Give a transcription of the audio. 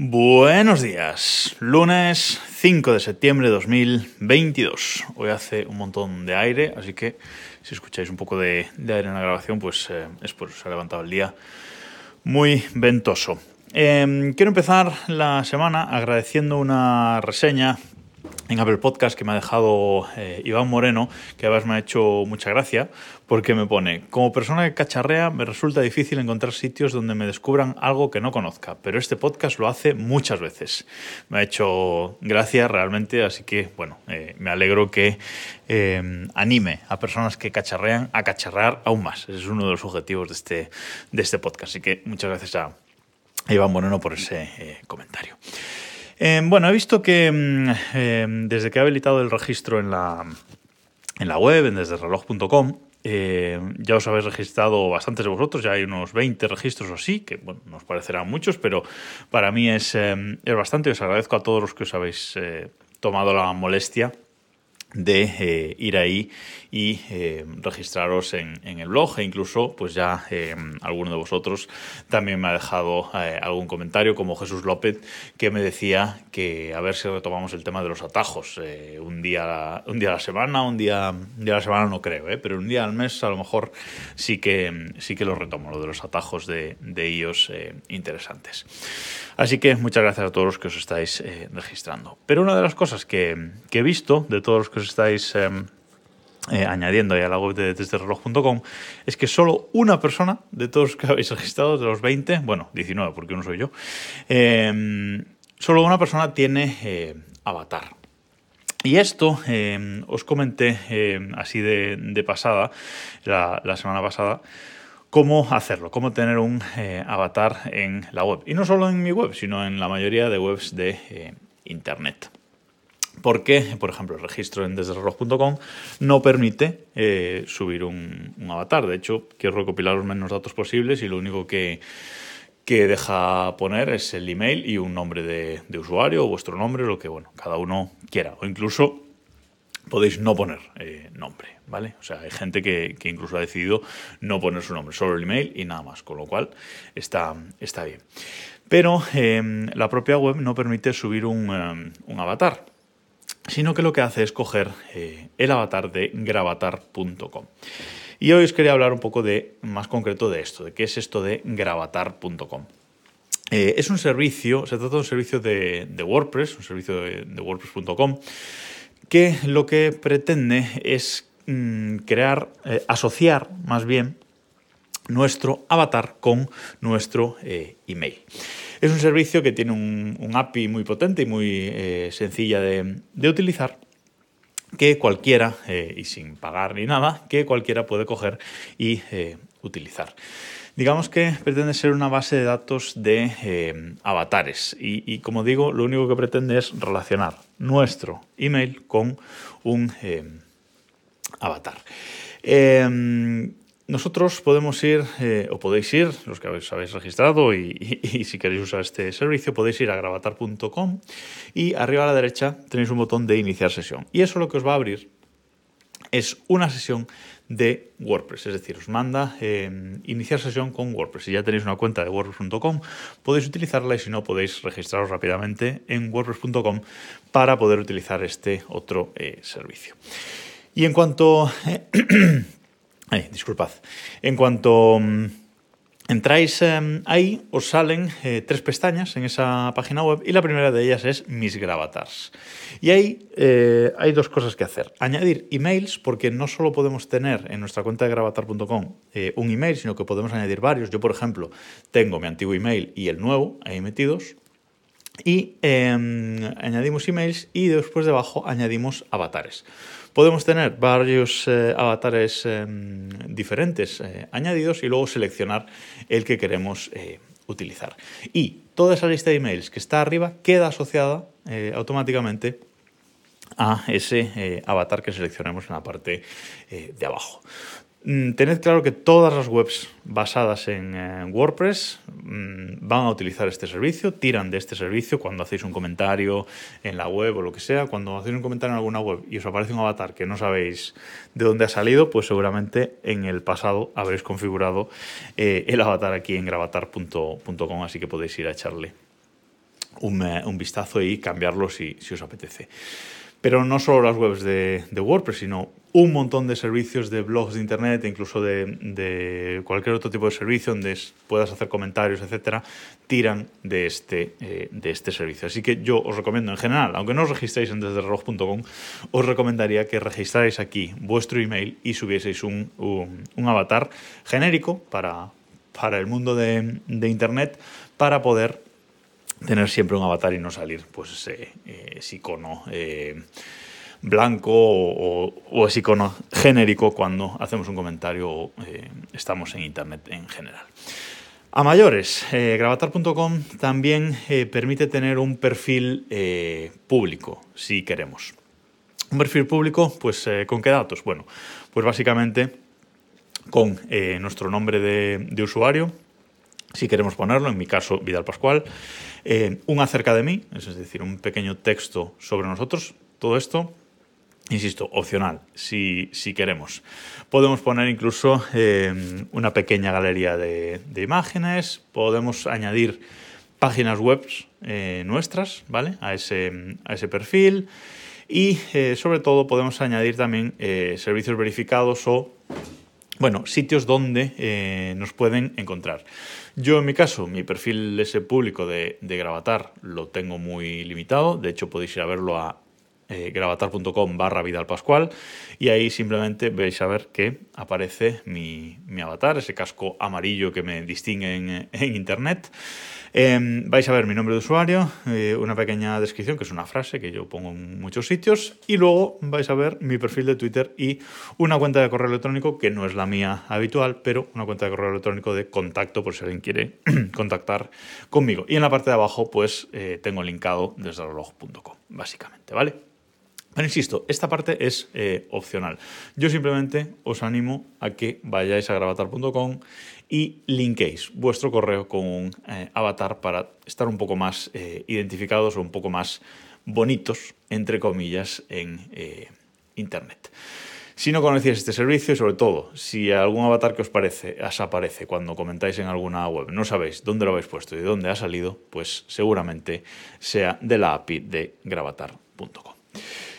Buenos días, lunes 5 de septiembre de 2022. Hoy hace un montón de aire, así que si escucháis un poco de, aire en la grabación, pues eh, es por eso se ha levantado el día muy ventoso. Eh, quiero empezar la semana agradeciendo una reseña en Apple Podcast que me ha dejado eh, Iván Moreno, que además me ha hecho mucha gracia, porque me pone, como persona que cacharrea me resulta difícil encontrar sitios donde me descubran algo que no conozca, pero este podcast lo hace muchas veces. Me ha hecho gracia realmente, así que bueno, eh, me alegro que eh, anime a personas que cacharrean a cacharrear aún más. Ese es uno de los objetivos de este, de este podcast, así que muchas gracias a Iván Moreno por ese comentario. Eh, bueno, he visto que mm, eh, desde que he habilitado el registro en la, en la web, en desdereloj.com, eh, ya os habéis registrado bastantes de vosotros, ya hay unos 20 registros o así, que bueno, nos parecerán muchos, pero para mí es, es bastante. Os agradezco a todos los que os habéis eh, tomado la molestia de eh, ir ahí y eh, registraros en, en, el blog. E incluso pues ya eh, alguno de vosotros también me ha dejado eh, algún comentario como Jesús López que me decía que a ver si retomamos el tema de los atajos un día un día a la semana un día, un a la semana no creo pero un día al mes a lo mejor sí que sí que lo retomo lo de los atajos de, de eh, interesantes. Así que muchas gracias a todos los que os estáis registrando. Pero una de las cosas que, que he visto de todos los que estáis eh, eh, añadiendo ahí a la web de desdereloj.com es que solo una persona de todos los que habéis registrado, de los 20, bueno, 19 porque uno soy yo, eh, solo una persona tiene eh, avatar. Y esto eh, os comenté así de, pasada, la, semana pasada, cómo hacerlo, cómo tener un eh, avatar en la web. Y no solo en mi web, sino en la mayoría de webs de Internet. Porque, por ejemplo, el registro en desdereloj.com no permite eh, subir un, avatar. De hecho, quiero recopilar los menos datos posibles y lo único que, que deja poner es el email y un nombre de, usuario o vuestro nombre, lo que bueno, cada uno quiera. O incluso podéis no poner eh, nombre, ¿vale? O sea, hay gente que, que, incluso ha decidido no poner su nombre, solo el email y nada más, con lo cual está, está bien. Pero eh, la propia web no permite subir un, un avatar sino que lo que hace es coger eh, el avatar de gravatar.com. Y hoy os quería hablar un poco de más concreto de esto, de qué es esto de gravatar.com. Eh, es un servicio, se trata de un servicio de, WordPress, un servicio de, WordPress.com, que lo que pretende es mm, crear, eh, asociar más bien nuestro avatar con nuestro email. Es un servicio que tiene un, API muy potente y muy eh, sencilla de, utilizar que cualquiera, eh, y sin pagar ni nada, que cualquiera puede coger y eh, utilizar. Digamos que pretende ser una base de datos de avatares y, como digo, lo único que pretende es relacionar nuestro email con un avatar. Nosotros podemos ir, eh, o podéis ir, los que os habéis registrado y, si queréis usar este servicio, podéis ir a gravatar.com y arriba a la derecha tenéis un botón de iniciar sesión. Y eso lo que os va a abrir es una sesión de WordPress, es decir, os manda eh, iniciar sesión con WordPress. Si ya tenéis una cuenta de WordPress.com, podéis utilizarla y si no, podéis registraros rápidamente en WordPress.com para poder utilizar este otro eh, servicio. Y en cuanto... Ay, disculpad. En cuanto um, entráis eh, ahí, os salen eh, tres pestañas en esa página web y la primera de ellas es Mis Gravatars. Y ahí eh, hay dos cosas que hacer. Añadir emails, porque no solo podemos tener en nuestra cuenta de gravatar.com eh, un email, sino que podemos añadir varios. Yo, por ejemplo, tengo mi antiguo email y el nuevo ahí metidos. Y añadimos emails y después debajo añadimos avatares podemos tener varios eh, avatares eh, diferentes eh, añadidos y luego seleccionar el que queremos eh, utilizar. Y toda esa lista de emails que está arriba queda asociada automáticamente a ese avatar que seleccionemos en la parte de abajo. Mm, tened claro que todas las webs basadas en eh, WordPress mmm, van a utilizar este servicio, tiran de este servicio cuando hacéis un comentario en la web o lo que sea. Cuando hacéis un comentario en alguna web y os aparece un avatar que no sabéis de dónde ha salido, pues seguramente en el pasado habréis configurado eh, el avatar aquí en gravatar.com, así que podéis ir a echarle un, un vistazo y cambiarlo si, os apetece. Pero no solo las webs de, WordPress, sino un montón de servicios de blogs de internet, incluso de, de, cualquier otro tipo de servicio donde puedas hacer comentarios, etcétera, tiran de este, eh, de este servicio. Así que yo os recomiendo en general, aunque no os registréis en desdereloj.com, os recomendaría que registráis aquí vuestro email y subieseis un, un, avatar genérico para, para el mundo de, de internet para poder tener siempre un avatar y no salir pues ese, ese icono eh, blanco o, o, ese icono genérico cuando hacemos un comentario o eh, estamos en internet en general. A mayores, eh, gravatar.com también eh, permite tener un perfil público, si queremos. Un perfil público, pues con qué datos? Bueno, pues básicamente con nuestro nombre de, usuario, si queremos ponerlo, en mi caso Vidal Pascual, un acerca de mí, es decir, un pequeño texto sobre nosotros, todo esto, insisto, opcional, si, si queremos. Podemos poner incluso eh, una pequeña galería de, imágenes, podemos añadir páginas web eh, nuestras, ¿vale? A ese, a ese perfil y eh, sobre todo podemos añadir también servicios verificados o bueno, sitios donde nos pueden encontrar. Yo en mi caso, mi perfil ese público de, de Gravatar lo tengo muy limitado, de hecho podéis ir a verlo a eh, gravatar.com barra Vidal Pascual y ahí simplemente veis a ver que aparece mi, avatar, ese casco amarillo que me distingue en, internet. Eh, vais a ver mi nombre de usuario, eh, una pequeña descripción que es una frase que yo pongo en muchos sitios y luego vais a ver mi perfil de Twitter y una cuenta de correo electrónico que no es la mía habitual, pero una cuenta de correo electrónico de contacto por si alguien quiere contactar conmigo. Y en la parte de abajo pues eh, tengo linkado desde reloj.com, básicamente, ¿vale? Pero insisto, esta parte es eh, opcional. Yo simplemente os animo a que vayáis a gravatar.com y linkéis vuestro correo con un eh, avatar para estar un poco más eh, identificados o un poco más bonitos, entre comillas, en Internet. Si no conocéis este servicio y sobre todo si algún avatar que os parece os aparece cuando comentáis en alguna web, no sabéis dónde lo habéis puesto y de dónde ha salido, pues seguramente sea de la API de gravatar.com.